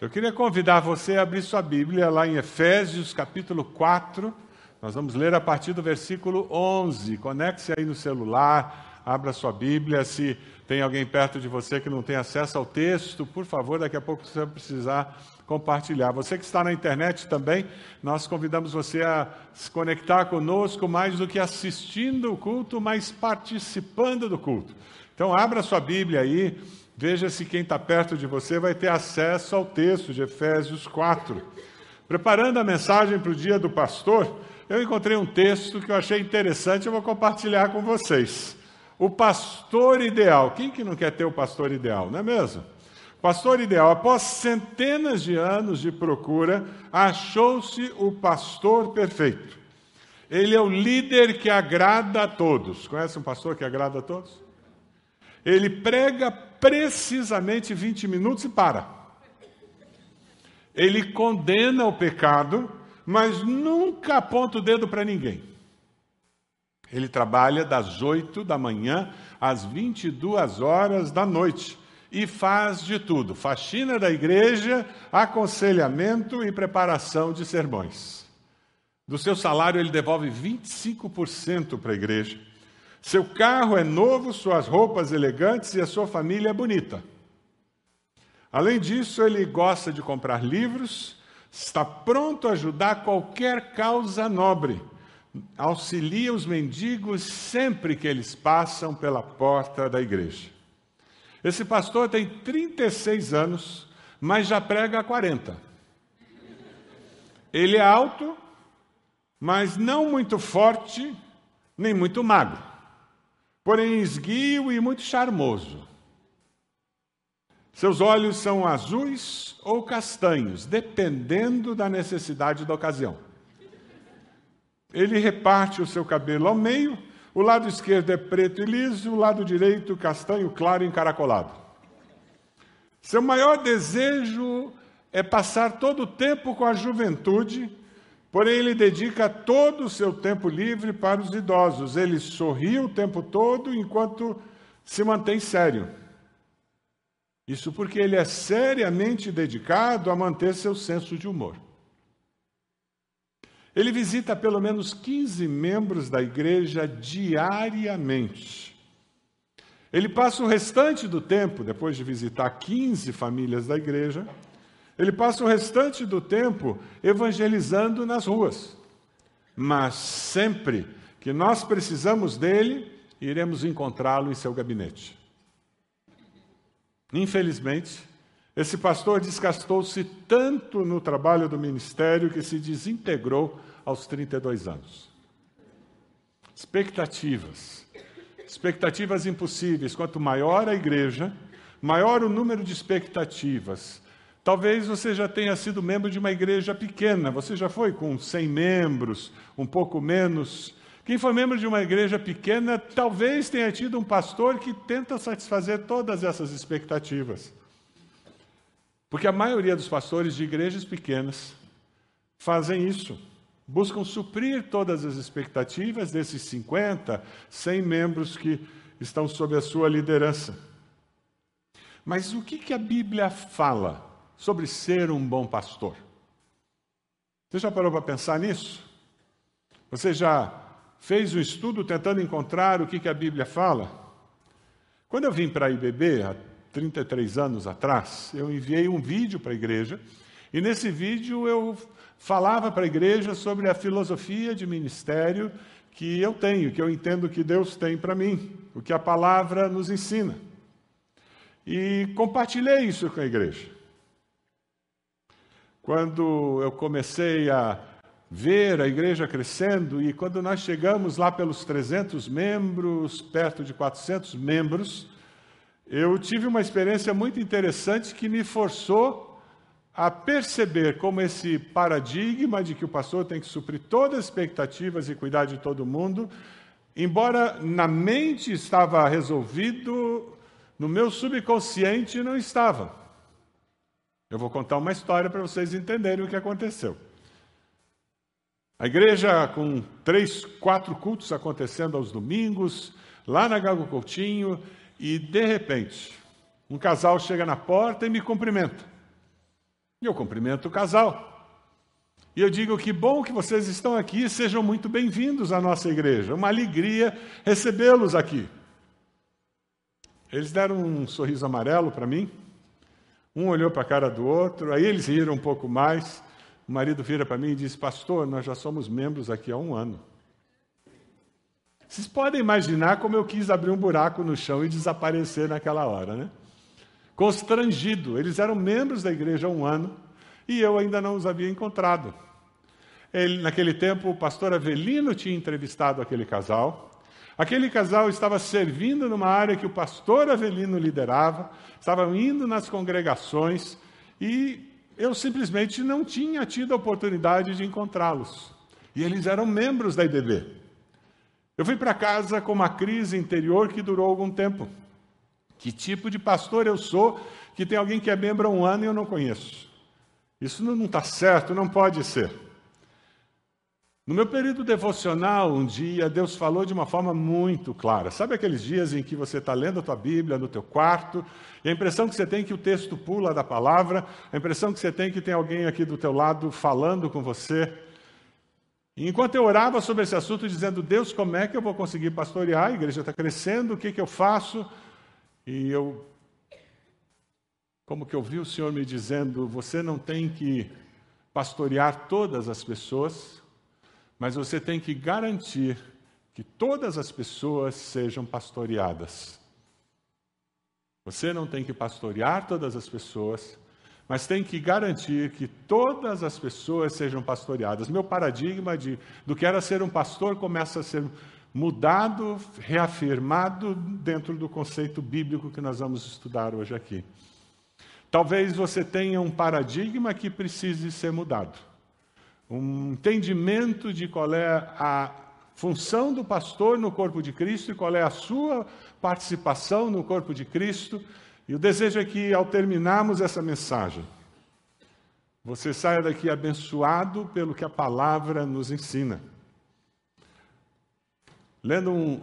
Eu queria convidar você a abrir sua Bíblia lá em Efésios, capítulo 4. Nós vamos ler a partir do versículo 11. Conecte-se aí no celular, abra sua Bíblia. Se tem alguém perto de você que não tem acesso ao texto, por favor, daqui a pouco você vai precisar compartilhar. Você que está na internet também, nós convidamos você a se conectar conosco mais do que assistindo o culto, mas participando do culto. Então, abra sua Bíblia aí Veja se quem está perto de você vai ter acesso ao texto de Efésios 4. Preparando a mensagem para o dia do pastor, eu encontrei um texto que eu achei interessante, eu vou compartilhar com vocês. O pastor ideal. Quem que não quer ter o pastor ideal, não é mesmo? Pastor ideal, após centenas de anos de procura, achou-se o pastor perfeito. Ele é o líder que agrada a todos. Conhece um pastor que agrada a todos? Ele prega precisamente 20 minutos e para. Ele condena o pecado, mas nunca aponta o dedo para ninguém. Ele trabalha das 8 da manhã às 22 horas da noite e faz de tudo: faxina da igreja, aconselhamento e preparação de sermões. Do seu salário, ele devolve 25% para a igreja seu carro é novo, suas roupas elegantes e a sua família é bonita. Além disso, ele gosta de comprar livros, está pronto a ajudar qualquer causa nobre, auxilia os mendigos sempre que eles passam pela porta da igreja. Esse pastor tem 36 anos, mas já prega há 40. Ele é alto, mas não muito forte, nem muito magro porém esguio e muito charmoso. Seus olhos são azuis ou castanhos, dependendo da necessidade da ocasião. Ele reparte o seu cabelo ao meio, o lado esquerdo é preto e liso, o lado direito castanho claro e encaracolado. Seu maior desejo é passar todo o tempo com a juventude Porém, ele dedica todo o seu tempo livre para os idosos. Ele sorri o tempo todo enquanto se mantém sério. Isso porque ele é seriamente dedicado a manter seu senso de humor. Ele visita pelo menos 15 membros da igreja diariamente. Ele passa o restante do tempo, depois de visitar 15 famílias da igreja, ele passa o restante do tempo evangelizando nas ruas. Mas sempre que nós precisamos dele, iremos encontrá-lo em seu gabinete. Infelizmente, esse pastor desgastou-se tanto no trabalho do ministério que se desintegrou aos 32 anos. Expectativas. Expectativas impossíveis. Quanto maior a igreja, maior o número de expectativas, Talvez você já tenha sido membro de uma igreja pequena, você já foi com 100 membros, um pouco menos. Quem foi membro de uma igreja pequena, talvez tenha tido um pastor que tenta satisfazer todas essas expectativas. Porque a maioria dos pastores de igrejas pequenas fazem isso. Buscam suprir todas as expectativas desses 50, 100 membros que estão sob a sua liderança. Mas o que, que a Bíblia fala sobre ser um bom pastor. Você já parou para pensar nisso? Você já fez um estudo tentando encontrar o que, que a Bíblia fala? Quando eu vim para a IBB, há 33 anos atrás, eu enviei um vídeo para a igreja, e nesse vídeo eu falava para a igreja sobre a filosofia de ministério que eu tenho, que eu entendo que Deus tem para mim, o que a palavra nos ensina. E compartilhei isso com a igreja. Quando eu comecei a ver a igreja crescendo e quando nós chegamos lá pelos 300 membros, perto de 400 membros, eu tive uma experiência muito interessante que me forçou a perceber como esse paradigma de que o pastor tem que suprir todas as expectativas e cuidar de todo mundo, embora na mente estava resolvido, no meu subconsciente não estava. Eu vou contar uma história para vocês entenderem o que aconteceu. A igreja com três, quatro cultos acontecendo aos domingos, lá na Gago Coutinho, e de repente, um casal chega na porta e me cumprimenta. E eu cumprimento o casal. E eu digo que bom que vocês estão aqui, sejam muito bem-vindos à nossa igreja. Uma alegria recebê-los aqui. Eles deram um sorriso amarelo para mim. Um olhou para a cara do outro, aí eles riram um pouco mais. O marido vira para mim e diz: Pastor, nós já somos membros aqui há um ano. Vocês podem imaginar como eu quis abrir um buraco no chão e desaparecer naquela hora, né? Constrangido. Eles eram membros da igreja há um ano e eu ainda não os havia encontrado. Ele, naquele tempo, o pastor Avelino tinha entrevistado aquele casal. Aquele casal estava servindo numa área que o pastor Avelino liderava, estavam indo nas congregações e eu simplesmente não tinha tido a oportunidade de encontrá-los. E eles eram membros da IDB. Eu fui para casa com uma crise interior que durou algum tempo. Que tipo de pastor eu sou que tem alguém que é membro há um ano e eu não conheço? Isso não está certo, não pode ser. No meu período devocional, um dia, Deus falou de uma forma muito clara. Sabe aqueles dias em que você está lendo a tua Bíblia no teu quarto, e a impressão que você tem é que o texto pula da palavra, a impressão que você tem é que tem alguém aqui do teu lado falando com você. E enquanto eu orava sobre esse assunto, dizendo, Deus, como é que eu vou conseguir pastorear? A igreja está crescendo, o que, que eu faço? E eu como que eu vi o Senhor me dizendo: você não tem que pastorear todas as pessoas, mas você tem que garantir que todas as pessoas sejam pastoreadas. Você não tem que pastorear todas as pessoas, mas tem que garantir que todas as pessoas sejam pastoreadas. Meu paradigma de, do que era ser um pastor começa a ser mudado, reafirmado dentro do conceito bíblico que nós vamos estudar hoje aqui. Talvez você tenha um paradigma que precise ser mudado. Um entendimento de qual é a função do pastor no corpo de Cristo e qual é a sua participação no corpo de Cristo. E o desejo é que, ao terminarmos essa mensagem, você saia daqui abençoado pelo que a palavra nos ensina. Lendo um,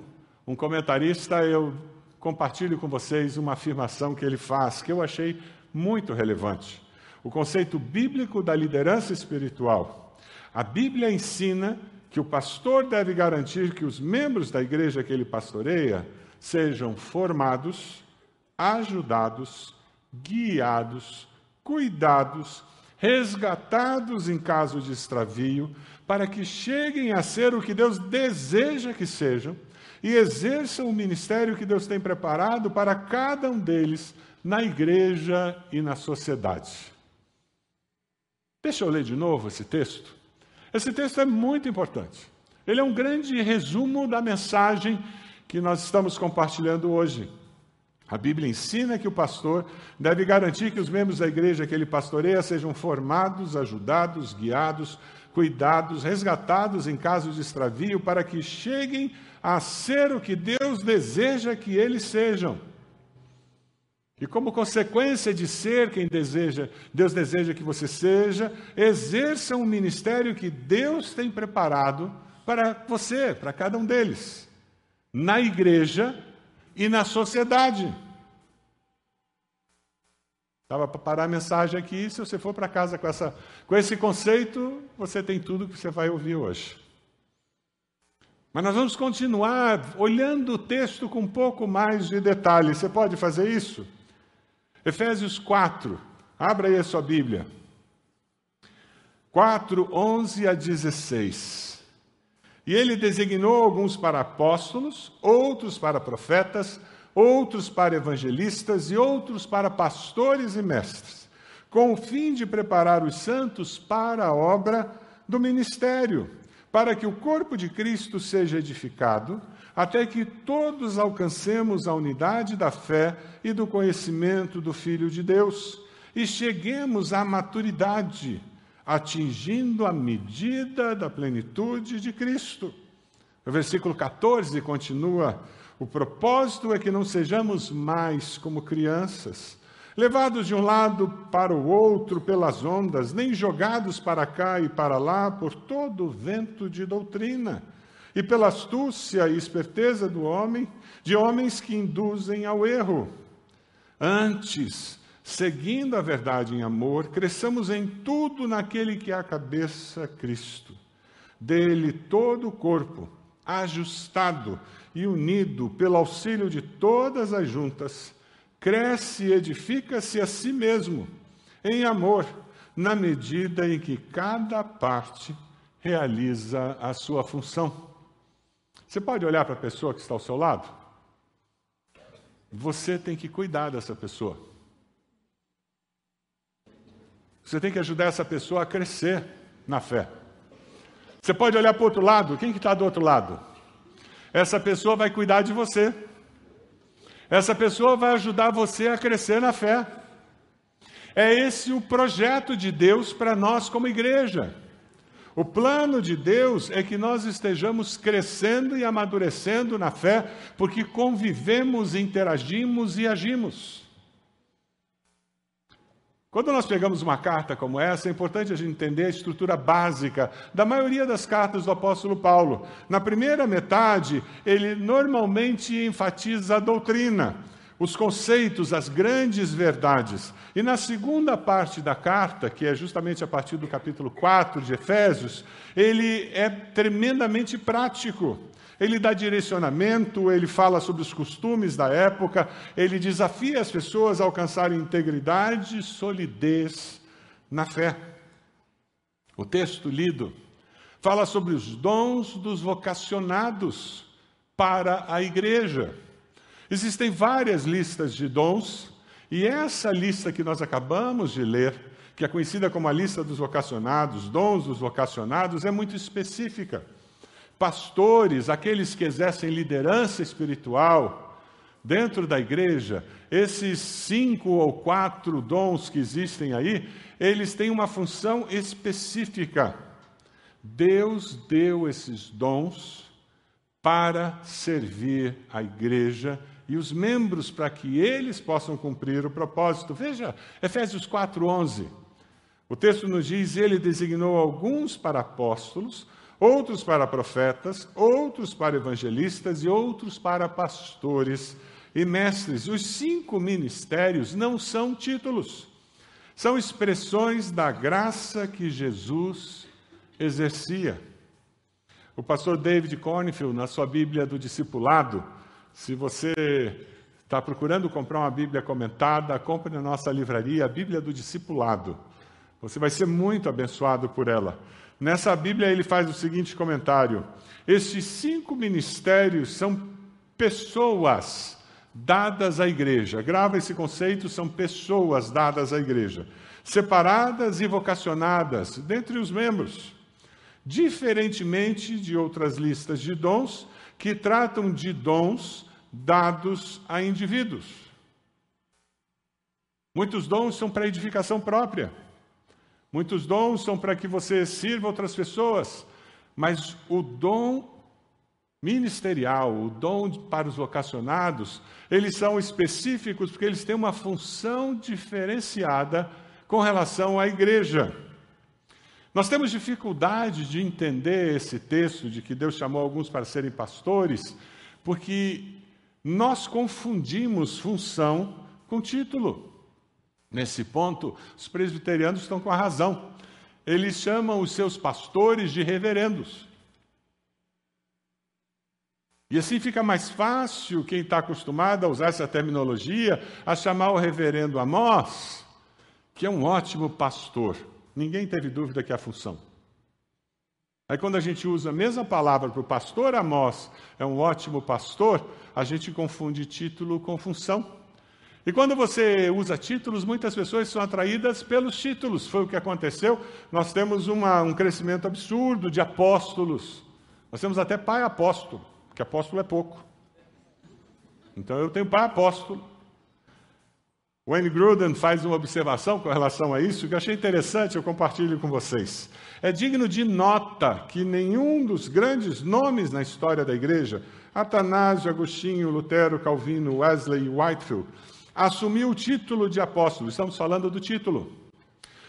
um comentarista, eu compartilho com vocês uma afirmação que ele faz, que eu achei muito relevante. O conceito bíblico da liderança espiritual. A Bíblia ensina que o pastor deve garantir que os membros da igreja que ele pastoreia sejam formados, ajudados, guiados, cuidados, resgatados em caso de extravio, para que cheguem a ser o que Deus deseja que sejam e exerçam o ministério que Deus tem preparado para cada um deles na igreja e na sociedade. Deixa eu ler de novo esse texto. Esse texto é muito importante. Ele é um grande resumo da mensagem que nós estamos compartilhando hoje. A Bíblia ensina que o pastor deve garantir que os membros da igreja que ele pastoreia sejam formados, ajudados, guiados, cuidados, resgatados em caso de extravio, para que cheguem a ser o que Deus deseja que eles sejam. E como consequência de ser quem deseja, Deus deseja que você seja, exerça um ministério que Deus tem preparado para você, para cada um deles, na igreja e na sociedade. Estava para parar a mensagem aqui, se você for para casa com, essa, com esse conceito, você tem tudo que você vai ouvir hoje. Mas nós vamos continuar olhando o texto com um pouco mais de detalhe. Você pode fazer isso? Efésios 4, abra aí a sua Bíblia. 4, 11 a 16. E ele designou alguns para apóstolos, outros para profetas, outros para evangelistas e outros para pastores e mestres, com o fim de preparar os santos para a obra do ministério, para que o corpo de Cristo seja edificado até que todos alcancemos a unidade da fé e do conhecimento do Filho de Deus e cheguemos à maturidade, atingindo a medida da plenitude de Cristo. O versículo 14 continua: O propósito é que não sejamos mais como crianças, levados de um lado para o outro pelas ondas, nem jogados para cá e para lá por todo o vento de doutrina e pela astúcia e esperteza do homem, de homens que induzem ao erro. Antes, seguindo a verdade em amor, cresçamos em tudo naquele que é a cabeça, Cristo. Dele todo o corpo, ajustado e unido pelo auxílio de todas as juntas, cresce e edifica-se a si mesmo em amor, na medida em que cada parte realiza a sua função. Você pode olhar para a pessoa que está ao seu lado? Você tem que cuidar dessa pessoa. Você tem que ajudar essa pessoa a crescer na fé. Você pode olhar para o outro lado. Quem que está do outro lado? Essa pessoa vai cuidar de você. Essa pessoa vai ajudar você a crescer na fé. É esse o projeto de Deus para nós como igreja. O plano de Deus é que nós estejamos crescendo e amadurecendo na fé, porque convivemos, interagimos e agimos. Quando nós pegamos uma carta como essa, é importante a gente entender a estrutura básica da maioria das cartas do apóstolo Paulo. Na primeira metade, ele normalmente enfatiza a doutrina os conceitos, as grandes verdades. E na segunda parte da carta, que é justamente a partir do capítulo 4 de Efésios, ele é tremendamente prático. Ele dá direcionamento, ele fala sobre os costumes da época, ele desafia as pessoas a alcançarem integridade e solidez na fé. O texto lido fala sobre os dons dos vocacionados para a igreja. Existem várias listas de dons, e essa lista que nós acabamos de ler, que é conhecida como a lista dos vocacionados, dons dos vocacionados, é muito específica. Pastores, aqueles que exercem liderança espiritual dentro da igreja, esses cinco ou quatro dons que existem aí, eles têm uma função específica. Deus deu esses dons para servir a igreja e os membros para que eles possam cumprir o propósito. Veja, Efésios 4:11. O texto nos diz: Ele designou alguns para apóstolos, outros para profetas, outros para evangelistas e outros para pastores e mestres. Os cinco ministérios não são títulos, são expressões da graça que Jesus exercia. O pastor David Cornfield, na sua Bíblia do Discipulado, se você está procurando comprar uma Bíblia comentada, compre na nossa livraria a Bíblia do Discipulado. Você vai ser muito abençoado por ela. Nessa Bíblia ele faz o seguinte comentário: Estes cinco ministérios são pessoas dadas à igreja. Grava esse conceito, são pessoas dadas à igreja, separadas e vocacionadas dentre os membros. Diferentemente de outras listas de dons, que tratam de dons dados a indivíduos. Muitos dons são para edificação própria. Muitos dons são para que você sirva outras pessoas. Mas o dom ministerial, o dom para os vocacionados, eles são específicos porque eles têm uma função diferenciada com relação à igreja. Nós temos dificuldade de entender esse texto de que Deus chamou alguns para serem pastores, porque nós confundimos função com título. Nesse ponto, os presbiterianos estão com a razão. Eles chamam os seus pastores de reverendos. E assim fica mais fácil quem está acostumado a usar essa terminologia a chamar o reverendo Amós, que é um ótimo pastor. Ninguém teve dúvida que é a função. Aí, quando a gente usa a mesma palavra para o pastor Amós, é um ótimo pastor, a gente confunde título com função. E quando você usa títulos, muitas pessoas são atraídas pelos títulos. Foi o que aconteceu. Nós temos uma, um crescimento absurdo de apóstolos. Nós temos até pai apóstolo, que apóstolo é pouco. Então eu tenho pai apóstolo. Wayne Gruden faz uma observação com relação a isso que eu achei interessante, eu compartilho com vocês. É digno de nota que nenhum dos grandes nomes na história da igreja, Atanásio, Agostinho, Lutero, Calvino, Wesley e Whitefield, assumiu o título de apóstolo. Estamos falando do título.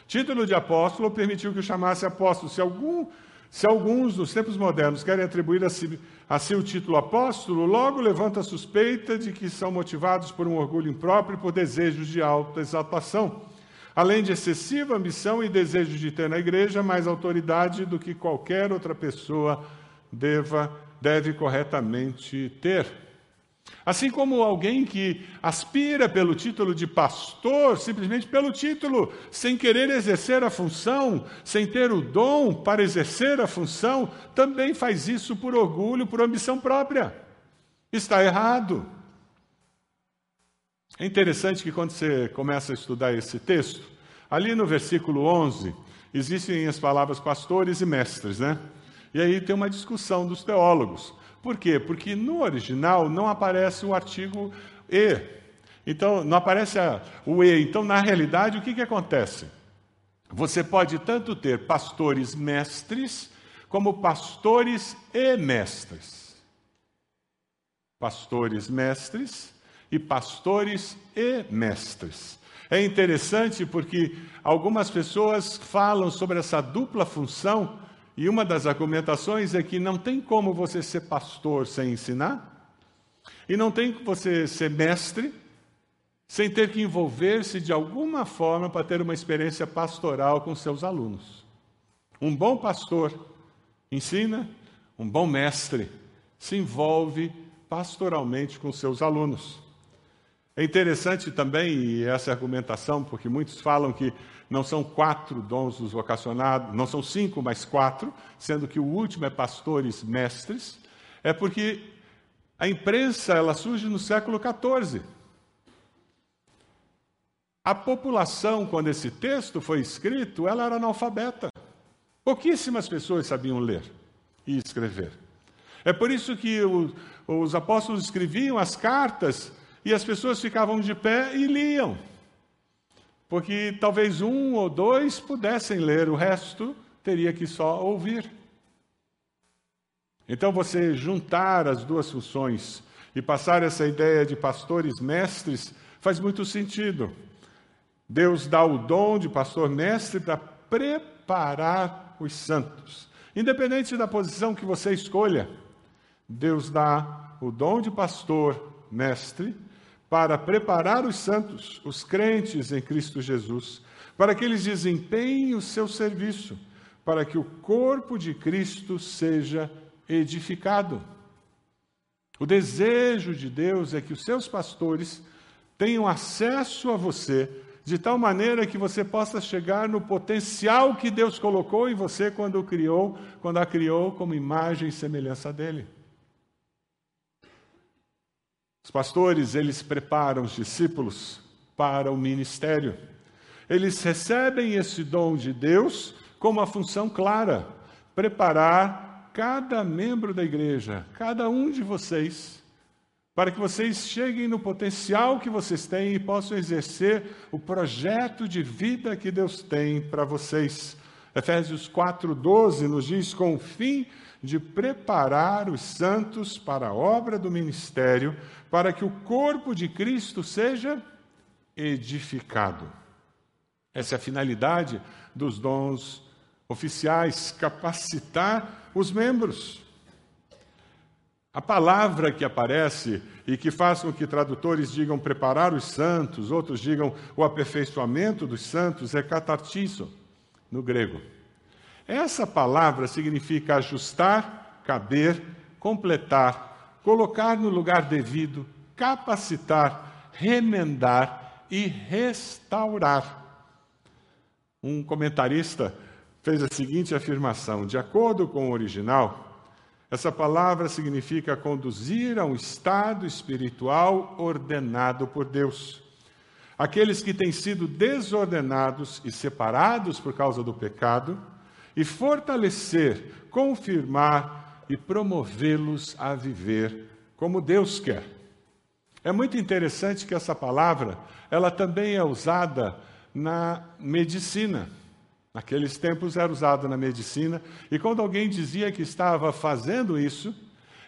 Título de apóstolo permitiu que o chamasse apóstolo. Se algum Se alguns, nos tempos modernos, querem atribuir a si, a si o título apóstolo, logo levanta a suspeita de que são motivados por um orgulho impróprio e por desejos de alta exaltação, além de excessiva ambição e desejo de ter na igreja mais autoridade do que qualquer outra pessoa deva, deve corretamente ter. Assim como alguém que aspira pelo título de pastor, simplesmente pelo título, sem querer exercer a função, sem ter o dom para exercer a função, também faz isso por orgulho, por ambição própria. Está errado. É interessante que quando você começa a estudar esse texto, ali no versículo 11, existem as palavras pastores e mestres, né? E aí tem uma discussão dos teólogos. Por quê? Porque no original não aparece o artigo e. Então, não aparece a, o e. Então, na realidade, o que, que acontece? Você pode tanto ter pastores mestres, como pastores e mestres. Pastores mestres e pastores e mestres. É interessante porque algumas pessoas falam sobre essa dupla função e uma das argumentações é que não tem como você ser pastor sem ensinar, e não tem como você ser mestre sem ter que envolver-se de alguma forma para ter uma experiência pastoral com seus alunos. Um bom pastor ensina, um bom mestre se envolve pastoralmente com seus alunos. É interessante também essa argumentação, porque muitos falam que não são quatro dons dos vocacionados, não são cinco, mas quatro, sendo que o último é pastores mestres, é porque a imprensa ela surge no século XIV. A população, quando esse texto foi escrito, ela era analfabeta. Pouquíssimas pessoas sabiam ler e escrever. É por isso que os apóstolos escreviam as cartas e as pessoas ficavam de pé e liam porque talvez um ou dois pudessem ler, o resto teria que só ouvir. Então, você juntar as duas funções e passar essa ideia de pastores mestres faz muito sentido. Deus dá o dom de pastor mestre para preparar os santos. Independente da posição que você escolha, Deus dá o dom de pastor mestre para preparar os santos, os crentes em Cristo Jesus, para que eles desempenhem o seu serviço, para que o corpo de Cristo seja edificado. O desejo de Deus é que os seus pastores tenham acesso a você de tal maneira que você possa chegar no potencial que Deus colocou em você quando o criou, quando a criou como imagem e semelhança dele. Os pastores, eles preparam os discípulos para o ministério. Eles recebem esse dom de Deus com uma função clara: preparar cada membro da igreja, cada um de vocês, para que vocês cheguem no potencial que vocês têm e possam exercer o projeto de vida que Deus tem para vocês. Efésios 4,12 nos diz: com o fim de preparar os santos para a obra do ministério, para que o corpo de Cristo seja edificado. Essa é a finalidade dos dons oficiais, capacitar os membros. A palavra que aparece e que faz com que tradutores digam preparar os santos, outros digam o aperfeiçoamento dos santos, é catartizo, no grego. Essa palavra significa ajustar, caber, completar, colocar no lugar devido, capacitar, remendar e restaurar. Um comentarista fez a seguinte afirmação: de acordo com o original, essa palavra significa conduzir a um estado espiritual ordenado por Deus. Aqueles que têm sido desordenados e separados por causa do pecado, e fortalecer, confirmar e promovê-los a viver como Deus quer. É muito interessante que essa palavra, ela também é usada na medicina. Naqueles tempos era usada na medicina, e quando alguém dizia que estava fazendo isso,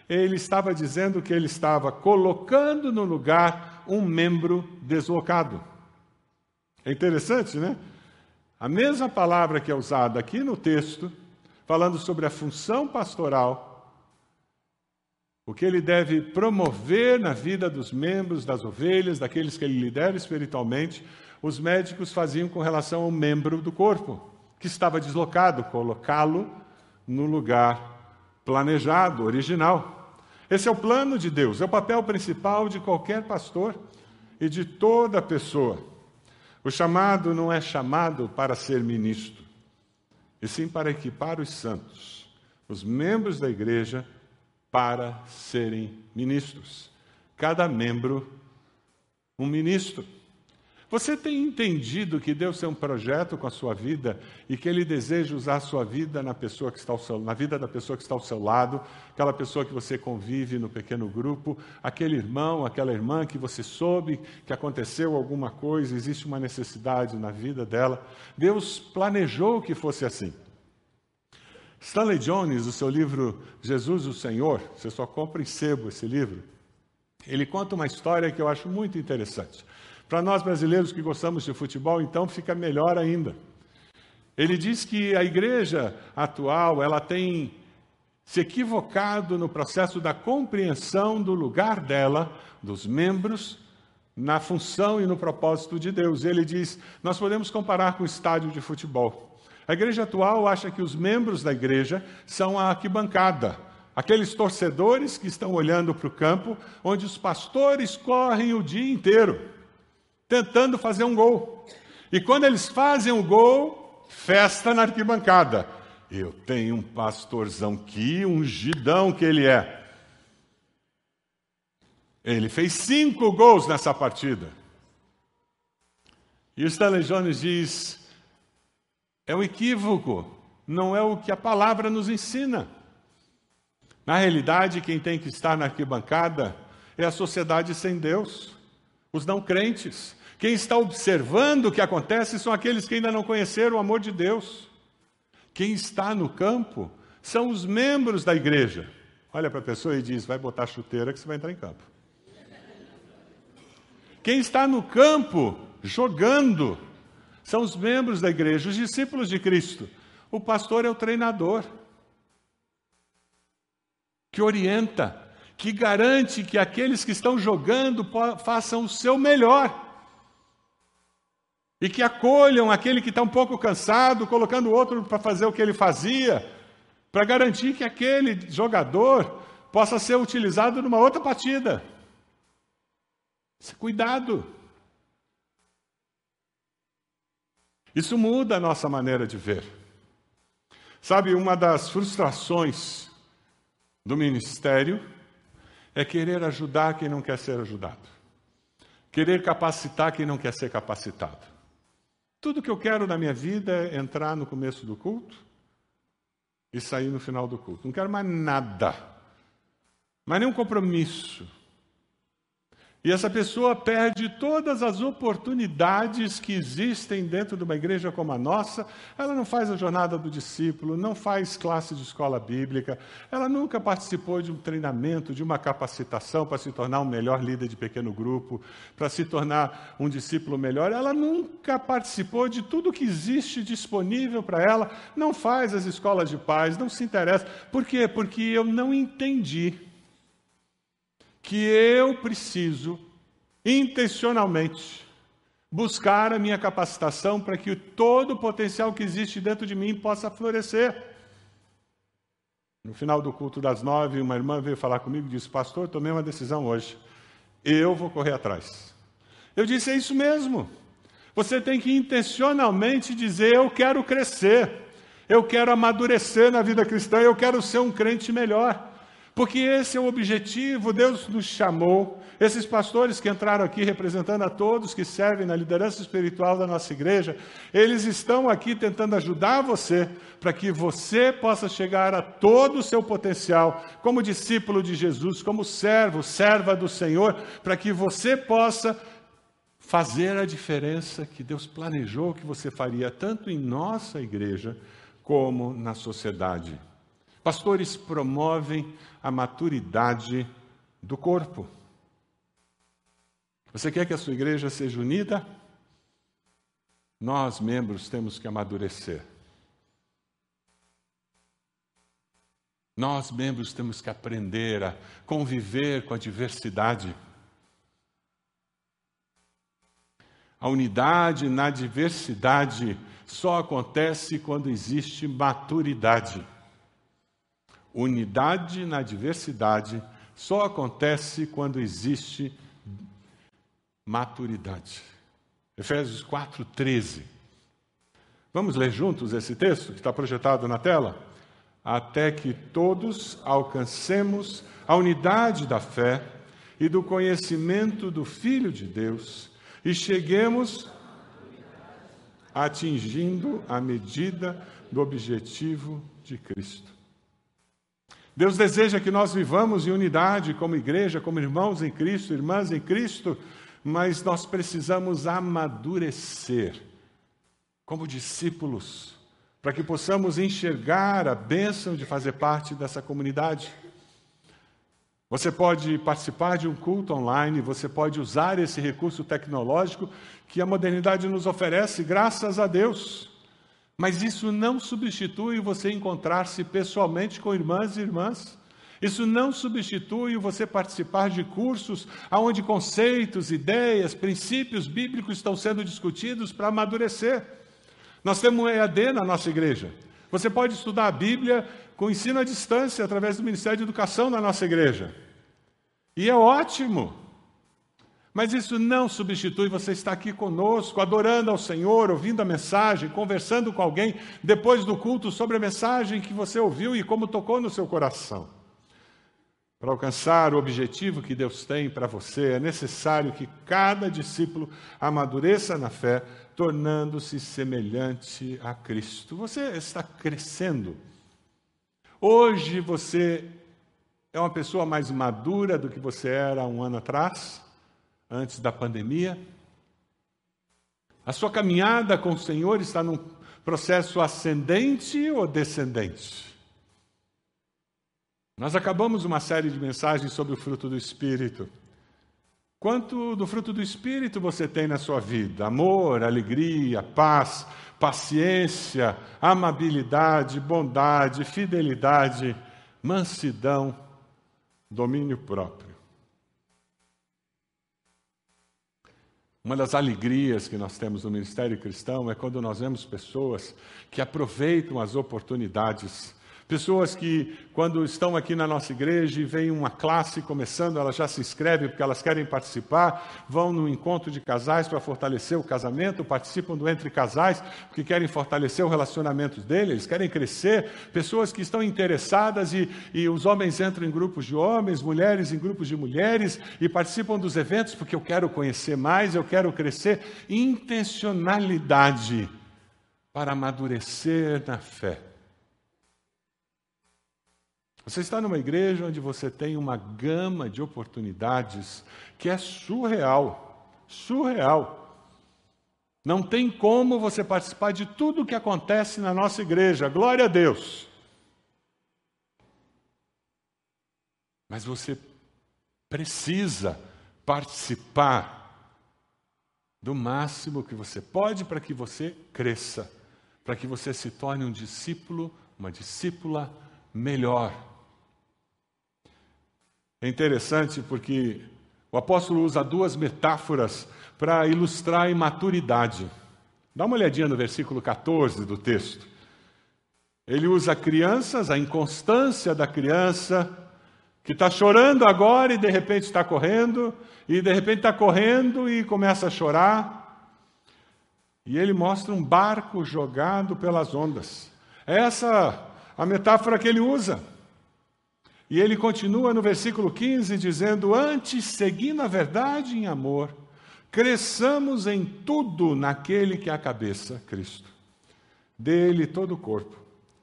ele estava dizendo que ele estava colocando no lugar um membro deslocado. É interessante, né? A mesma palavra que é usada aqui no texto falando sobre a função pastoral, o que ele deve promover na vida dos membros, das ovelhas, daqueles que ele lidera espiritualmente, os médicos faziam com relação ao membro do corpo, que estava deslocado, colocá-lo no lugar planejado, original. Esse é o plano de Deus, é o papel principal de qualquer pastor e de toda pessoa. O chamado não é chamado para ser ministro, e sim para equipar os santos, os membros da igreja, para serem ministros. Cada membro, um ministro. Você tem entendido que Deus tem um projeto com a sua vida e que Ele deseja usar a sua vida na, pessoa que está ao seu, na vida da pessoa que está ao seu lado, aquela pessoa que você convive no pequeno grupo, aquele irmão, aquela irmã que você soube que aconteceu alguma coisa, existe uma necessidade na vida dela. Deus planejou que fosse assim. Stanley Jones, o seu livro Jesus o Senhor, você só compra em sebo esse livro, ele conta uma história que eu acho muito interessante. Para nós brasileiros que gostamos de futebol, então fica melhor ainda. Ele diz que a igreja atual, ela tem se equivocado no processo da compreensão do lugar dela, dos membros, na função e no propósito de Deus. Ele diz: nós podemos comparar com o estádio de futebol. A igreja atual acha que os membros da igreja são a arquibancada, aqueles torcedores que estão olhando para o campo, onde os pastores correm o dia inteiro tentando fazer um gol. E quando eles fazem o gol, festa na arquibancada. Eu tenho um pastorzão que ungidão que ele é. Ele fez cinco gols nessa partida. E o Stanley Jones diz: é um equívoco, não é o que a palavra nos ensina. Na realidade, quem tem que estar na arquibancada é a sociedade sem Deus, os não crentes, quem está observando o que acontece são aqueles que ainda não conheceram o amor de Deus. Quem está no campo são os membros da igreja. Olha para a pessoa e diz: vai botar chuteira que você vai entrar em campo. Quem está no campo jogando são os membros da igreja, os discípulos de Cristo. O pastor é o treinador que orienta, que garante que aqueles que estão jogando façam o seu melhor e que acolham aquele que está um pouco cansado, colocando o outro para fazer o que ele fazia, para garantir que aquele jogador possa ser utilizado numa outra partida. Cuidado. Isso muda a nossa maneira de ver. Sabe, uma das frustrações do ministério é querer ajudar quem não quer ser ajudado, querer capacitar quem não quer ser capacitado. Tudo que eu quero na minha vida é entrar no começo do culto e sair no final do culto. Não quero mais nada, mais nenhum compromisso. E essa pessoa perde todas as oportunidades que existem dentro de uma igreja como a nossa. Ela não faz a jornada do discípulo, não faz classe de escola bíblica, ela nunca participou de um treinamento, de uma capacitação para se tornar um melhor líder de pequeno grupo, para se tornar um discípulo melhor. Ela nunca participou de tudo que existe disponível para ela, não faz as escolas de paz, não se interessa. Por quê? Porque eu não entendi que eu preciso intencionalmente buscar a minha capacitação para que todo o potencial que existe dentro de mim possa florescer. No final do culto das nove, uma irmã veio falar comigo e disse: Pastor, tomei uma decisão hoje. Eu vou correr atrás. Eu disse: É isso mesmo. Você tem que intencionalmente dizer: Eu quero crescer. Eu quero amadurecer na vida cristã. Eu quero ser um crente melhor. Porque esse é o objetivo, Deus nos chamou. Esses pastores que entraram aqui representando a todos que servem na liderança espiritual da nossa igreja, eles estão aqui tentando ajudar você para que você possa chegar a todo o seu potencial como discípulo de Jesus, como servo, serva do Senhor, para que você possa fazer a diferença que Deus planejou que você faria tanto em nossa igreja como na sociedade. Pastores promovem a maturidade do corpo. Você quer que a sua igreja seja unida? Nós, membros, temos que amadurecer. Nós, membros, temos que aprender a conviver com a diversidade. A unidade na diversidade só acontece quando existe maturidade. Unidade na diversidade só acontece quando existe maturidade. Efésios 4:13. Vamos ler juntos esse texto que está projetado na tela? Até que todos alcancemos a unidade da fé e do conhecimento do Filho de Deus e cheguemos atingindo a medida do objetivo de Cristo. Deus deseja que nós vivamos em unidade como igreja, como irmãos em Cristo, irmãs em Cristo, mas nós precisamos amadurecer como discípulos, para que possamos enxergar a bênção de fazer parte dessa comunidade. Você pode participar de um culto online, você pode usar esse recurso tecnológico que a modernidade nos oferece, graças a Deus. Mas isso não substitui você encontrar-se pessoalmente com irmãs e irmãs. Isso não substitui você participar de cursos onde conceitos, ideias, princípios bíblicos estão sendo discutidos para amadurecer. Nós temos um EAD na nossa igreja. Você pode estudar a Bíblia com ensino à distância através do Ministério de Educação na nossa igreja. E é ótimo. Mas isso não substitui você estar aqui conosco, adorando ao Senhor, ouvindo a mensagem, conversando com alguém depois do culto sobre a mensagem que você ouviu e como tocou no seu coração. Para alcançar o objetivo que Deus tem para você, é necessário que cada discípulo amadureça na fé, tornando-se semelhante a Cristo. Você está crescendo. Hoje você é uma pessoa mais madura do que você era um ano atrás, antes da pandemia. A sua caminhada com o Senhor está num processo ascendente ou descendente? Nós acabamos uma série de mensagens sobre o fruto do Espírito. Quanto do fruto do Espírito você tem na sua vida? Amor, alegria, paz, paciência, amabilidade, bondade, fidelidade, mansidão, domínio próprio. Uma das alegrias que nós temos no ministério cristão é quando nós vemos pessoas que aproveitam as oportunidades Pessoas que, quando estão aqui na nossa igreja e vem uma classe começando, elas já se inscrevem porque elas querem participar, vão no encontro de casais para fortalecer o casamento, participam do Entre Casais porque querem fortalecer o relacionamento deles, eles querem crescer. Pessoas que estão interessadas e, e os homens entram em grupos de homens, mulheres em grupos de mulheres e participam dos eventos porque eu quero conhecer mais, eu quero crescer. Intencionalidade para amadurecer na fé. Você está numa igreja onde você tem uma gama de oportunidades que é surreal. Surreal. Não tem como você participar de tudo o que acontece na nossa igreja. Glória a Deus. Mas você precisa participar do máximo que você pode para que você cresça, para que você se torne um discípulo, uma discípula melhor. É interessante porque o apóstolo usa duas metáforas para ilustrar a imaturidade. Dá uma olhadinha no versículo 14 do texto. Ele usa crianças, a inconstância da criança, que está chorando agora e de repente está correndo, e de repente está correndo e começa a chorar. E ele mostra um barco jogado pelas ondas. É essa a metáfora que ele usa. E ele continua no versículo 15 dizendo: Antes, seguindo a verdade em amor, cresçamos em tudo naquele que é a cabeça, Cristo. Dele todo o corpo,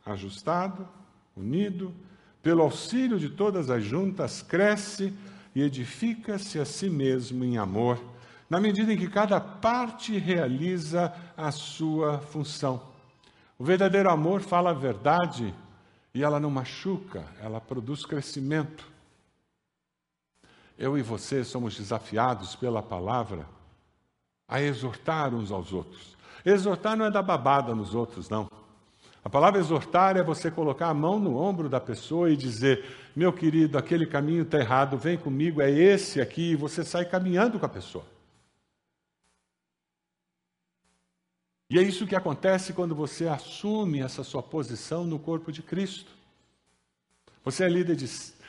ajustado, unido, pelo auxílio de todas as juntas, cresce e edifica-se a si mesmo em amor, na medida em que cada parte realiza a sua função. O verdadeiro amor fala a verdade e ela não machuca, ela produz crescimento. Eu e você somos desafiados pela palavra a exortar uns aos outros. Exortar não é dar babada nos outros, não. A palavra exortar é você colocar a mão no ombro da pessoa e dizer: meu querido, aquele caminho está errado, vem comigo, é esse aqui, e você sai caminhando com a pessoa. E é isso que acontece quando você assume essa sua posição no corpo de Cristo. Você é líder de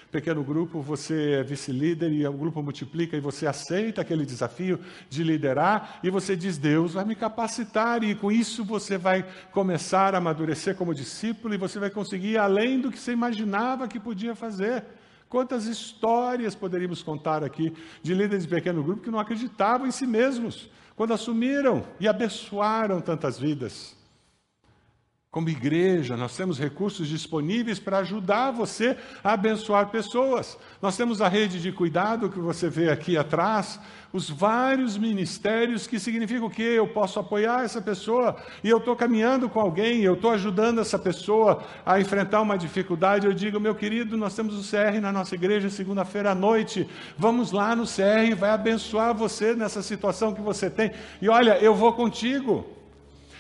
pequeno grupo, você é vice-líder e o grupo multiplica e você aceita aquele desafio de liderar e você diz: Deus vai me capacitar e com isso você vai começar a amadurecer como discípulo e você vai conseguir além do que você imaginava que podia fazer. Quantas histórias poderíamos contar aqui de líderes de pequeno grupo que não acreditavam em si mesmos, quando assumiram e abençoaram tantas vidas. Como igreja, nós temos recursos disponíveis para ajudar você a abençoar pessoas. Nós temos a rede de cuidado que você vê aqui atrás, os vários ministérios que significam que eu posso apoiar essa pessoa e eu estou caminhando com alguém, eu estou ajudando essa pessoa a enfrentar uma dificuldade. Eu digo, meu querido, nós temos o CR na nossa igreja segunda-feira à noite. Vamos lá no CR, vai abençoar você nessa situação que você tem. E olha, eu vou contigo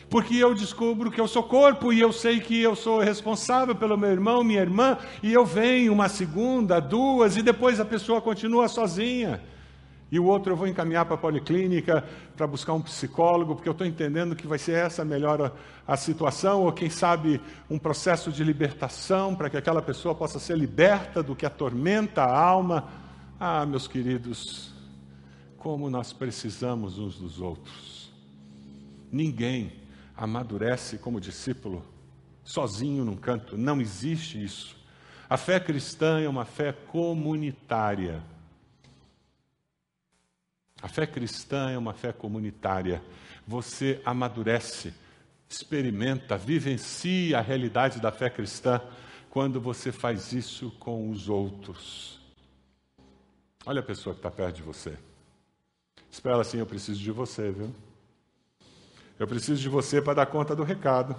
porque eu descubro que eu sou corpo e eu sei que eu sou responsável pelo meu irmão, minha irmã, e eu venho uma segunda, duas, e depois a pessoa continua sozinha. E o outro eu vou encaminhar para a policlínica para buscar um psicólogo, porque eu estou entendendo que vai ser essa melhor a, a situação, ou quem sabe um processo de libertação para que aquela pessoa possa ser liberta do que atormenta a alma. Ah, meus queridos, como nós precisamos uns dos outros. Ninguém amadurece como discípulo sozinho num canto. Não existe isso. A fé cristã é uma fé comunitária. A fé cristã é uma fé comunitária. Você amadurece, experimenta, vivencia a realidade da fé cristã quando você faz isso com os outros. Olha a pessoa que está perto de você. Espera assim, eu preciso de você, viu? Eu preciso de você para dar conta do recado.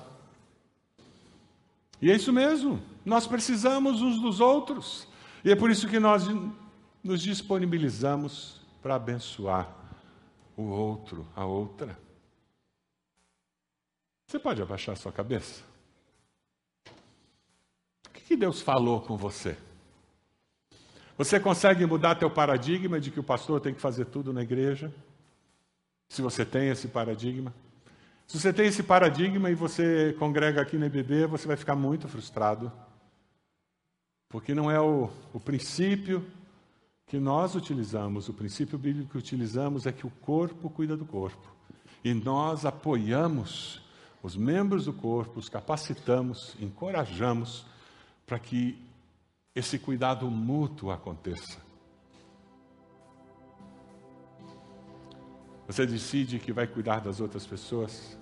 E é isso mesmo, nós precisamos uns dos outros. E é por isso que nós nos disponibilizamos para abençoar o outro, a outra. Você pode abaixar sua cabeça? O que Deus falou com você? Você consegue mudar teu paradigma de que o pastor tem que fazer tudo na igreja? Se você tem esse paradigma? Se você tem esse paradigma e você congrega aqui no EBB, você vai ficar muito frustrado. Porque não é o, o princípio que nós utilizamos, o princípio bíblico que utilizamos é que o corpo cuida do corpo. E nós apoiamos os membros do corpo, os capacitamos, encorajamos para que esse cuidado mútuo aconteça. Você decide que vai cuidar das outras pessoas?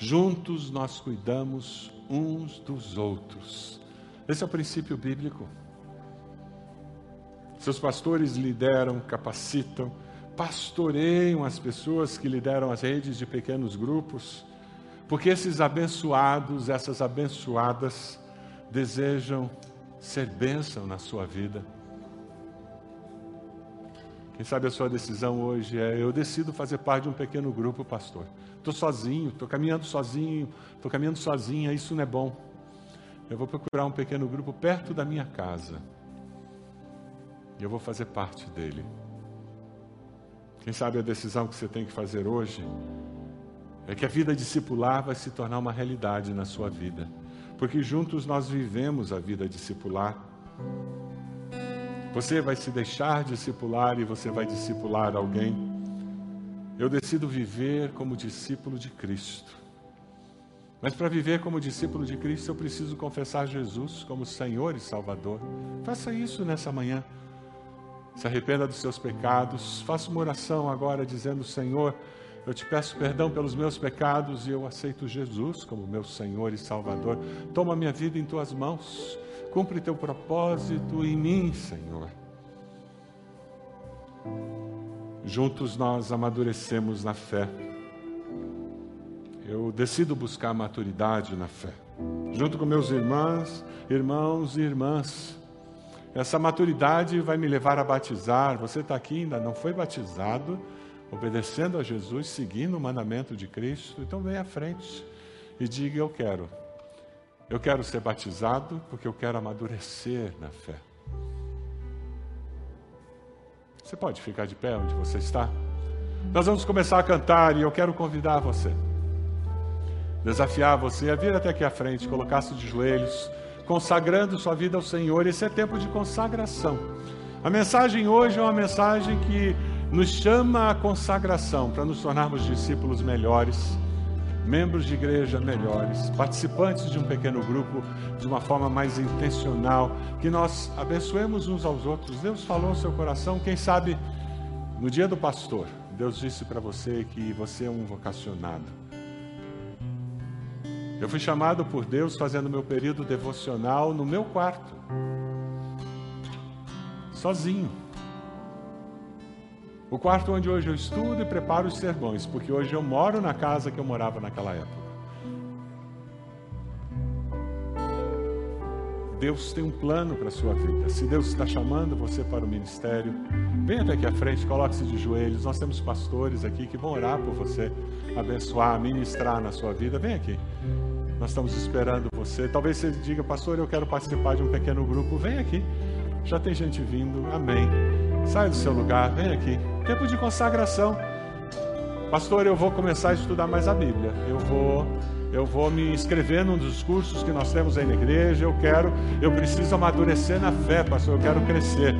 Juntos nós cuidamos uns dos outros. Esse é o princípio bíblico. Seus pastores lideram, capacitam, pastoreiam as pessoas que lideram as redes de pequenos grupos, porque esses abençoados, essas abençoadas, desejam ser bênção na sua vida. Quem sabe a sua decisão hoje é: eu decido fazer parte de um pequeno grupo, pastor. Estou sozinho, estou caminhando sozinho, estou caminhando sozinha, isso não é bom. Eu vou procurar um pequeno grupo perto da minha casa. E eu vou fazer parte dele. Quem sabe a decisão que você tem que fazer hoje é que a vida discipular vai se tornar uma realidade na sua vida. Porque juntos nós vivemos a vida discipular. Você vai se deixar discipular e você vai discipular alguém. Eu decido viver como discípulo de Cristo. Mas para viver como discípulo de Cristo, eu preciso confessar Jesus como Senhor e Salvador. Faça isso nessa manhã. Se arrependa dos seus pecados. Faça uma oração agora dizendo: Senhor, eu te peço perdão pelos meus pecados e eu aceito Jesus como meu Senhor e Salvador. Toma minha vida em tuas mãos. Cumpre teu propósito em mim, Senhor. Juntos nós amadurecemos na fé. Eu decido buscar maturidade na fé. Junto com meus irmãos, irmãos e irmãs. Essa maturidade vai me levar a batizar. Você está aqui, ainda não foi batizado, obedecendo a Jesus, seguindo o mandamento de Cristo. Então venha à frente e diga: Eu quero Eu quero ser batizado porque eu quero amadurecer na fé. Você pode ficar de pé onde você está? Nós vamos começar a cantar e eu quero convidar você, desafiar você a vir até aqui à frente, colocar-se de joelhos, consagrando sua vida ao Senhor. Esse é tempo de consagração. A mensagem hoje é uma mensagem que nos chama à consagração para nos tornarmos discípulos melhores membros de igreja melhores, participantes de um pequeno grupo de uma forma mais intencional, que nós abençoemos uns aos outros. Deus falou no seu coração, quem sabe no dia do pastor, Deus disse para você que você é um vocacionado. Eu fui chamado por Deus fazendo meu período devocional no meu quarto, sozinho. O quarto onde hoje eu estudo e preparo os sermões, porque hoje eu moro na casa que eu morava naquela época. Deus tem um plano para a sua vida. Se Deus está chamando você para o ministério, venha até aqui à frente, coloque-se de joelhos. Nós temos pastores aqui que vão orar por você, abençoar, ministrar na sua vida. Vem aqui. Nós estamos esperando você. Talvez você diga, pastor, eu quero participar de um pequeno grupo. Vem aqui. Já tem gente vindo. Amém. Sai do seu lugar, vem aqui. Tempo de consagração. Pastor, eu vou começar a estudar mais a Bíblia. Eu vou eu vou me inscrever num dos cursos que nós temos aí na igreja. Eu quero, eu preciso amadurecer na fé, pastor. Eu quero crescer.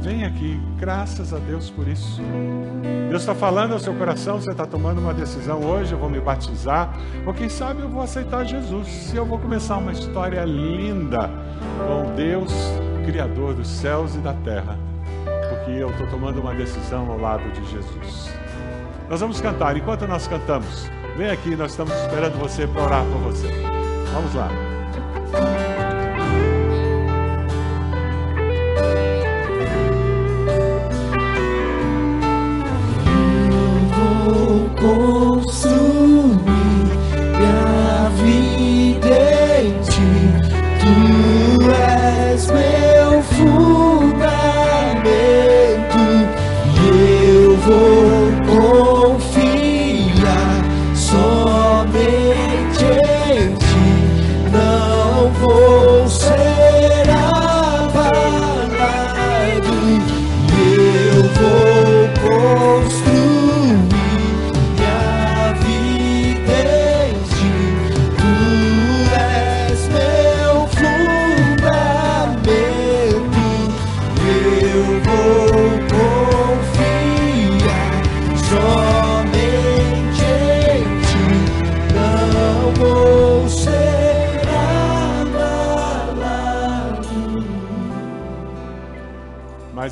Vem aqui, graças a Deus por isso. Deus está falando ao seu coração, você está tomando uma decisão hoje, eu vou me batizar, ou quem sabe eu vou aceitar Jesus. Se eu vou começar uma história linda com Deus, Criador dos céus e da terra porque eu estou tomando uma decisão ao lado de Jesus. Nós vamos cantar. Enquanto nós cantamos, vem aqui, nós estamos esperando você para orar por você. Vamos lá.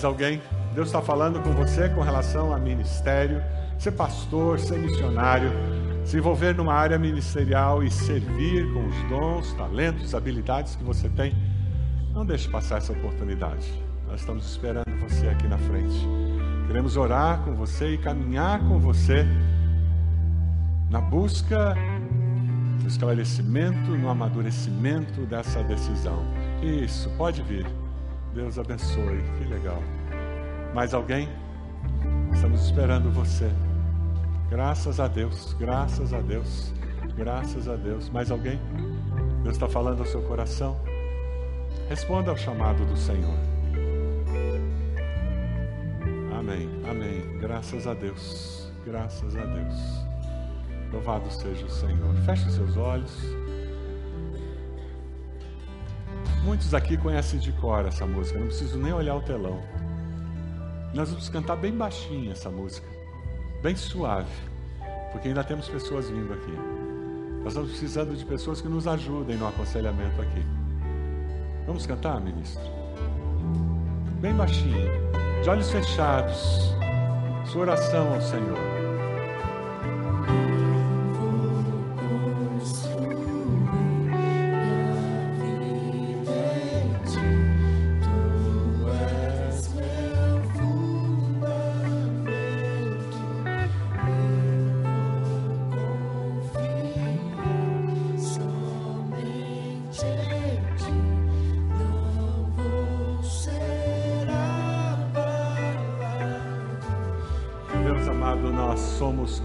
Mais alguém? Deus está falando com você com relação a ministério, ser pastor, ser missionário, se envolver numa área ministerial e servir com os dons, talentos, habilidades que você tem. Não deixe passar essa oportunidade. Nós estamos esperando você aqui na frente. Queremos orar com você e caminhar com você na busca do esclarecimento, no amadurecimento dessa decisão. Isso, pode vir. Deus abençoe. Que legal. Mais alguém? Estamos esperando você. Graças a Deus, graças a Deus, graças a Deus. Mais alguém? Deus está falando ao seu coração? Responda ao chamado do Senhor. Amém, amém. Graças a Deus, graças a Deus. Louvado seja o Senhor. Feche seus olhos. Muitos aqui conhecem de cor essa música, não preciso nem olhar o telão. Nós vamos cantar bem baixinho essa música, bem suave, porque ainda temos pessoas vindo aqui. Nós estamos precisando de pessoas que nos ajudem no aconselhamento aqui. Vamos cantar, ministro? Bem baixinho, de olhos fechados, sua oração ao Senhor.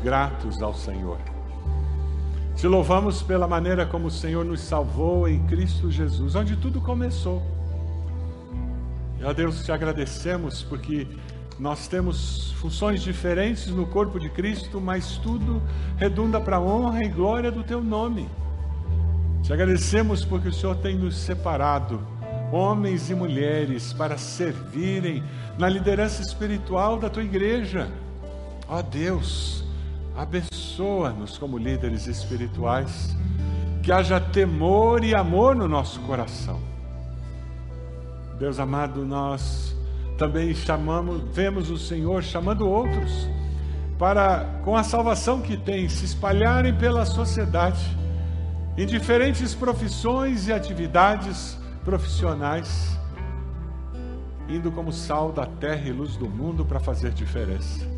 Gratos ao Senhor. Te louvamos pela maneira como o Senhor nos salvou em Cristo Jesus, onde tudo começou. E, ó Deus, te agradecemos porque nós temos funções diferentes no corpo de Cristo, mas tudo redunda para a honra e glória do teu nome. Te agradecemos porque o Senhor tem nos separado, homens e mulheres, para servirem na liderança espiritual da tua igreja. Ó Deus, abençoa-nos como líderes espirituais, que haja temor e amor no nosso coração. Deus amado, nós também chamamos, vemos o Senhor chamando outros para, com a salvação que tem, se espalharem pela sociedade, em diferentes profissões e atividades profissionais, indo como sal da terra e luz do mundo para fazer diferença.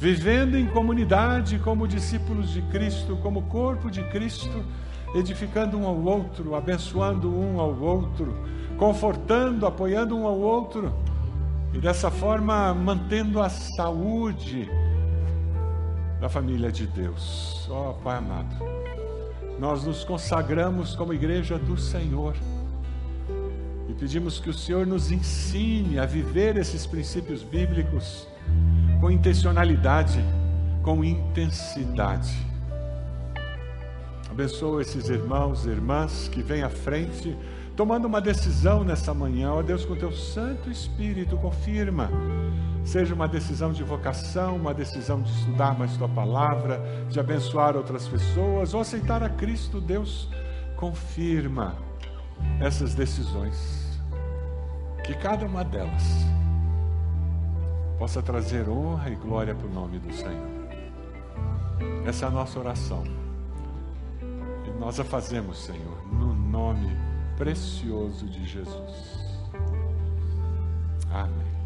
Vivendo em comunidade como discípulos de Cristo, como corpo de Cristo, edificando um ao outro, abençoando um ao outro, confortando, apoiando um ao outro e dessa forma mantendo a saúde da família de Deus. Ó oh, Pai amado, nós nos consagramos como igreja do Senhor e pedimos que o Senhor nos ensine a viver esses princípios bíblicos com intencionalidade, com intensidade. Abençoa esses irmãos e irmãs que vêm à frente tomando uma decisão nessa manhã, ó Deus, com teu Santo Espírito, confirma. Seja uma decisão de vocação, uma decisão de estudar mais tua palavra, de abençoar outras pessoas, ou aceitar a Cristo, Deus, confirma essas decisões. Que cada uma delas possa trazer honra e glória para o nome do Senhor. Essa é a nossa oração. E nós a fazemos, Senhor, no nome precioso de Jesus. Amém.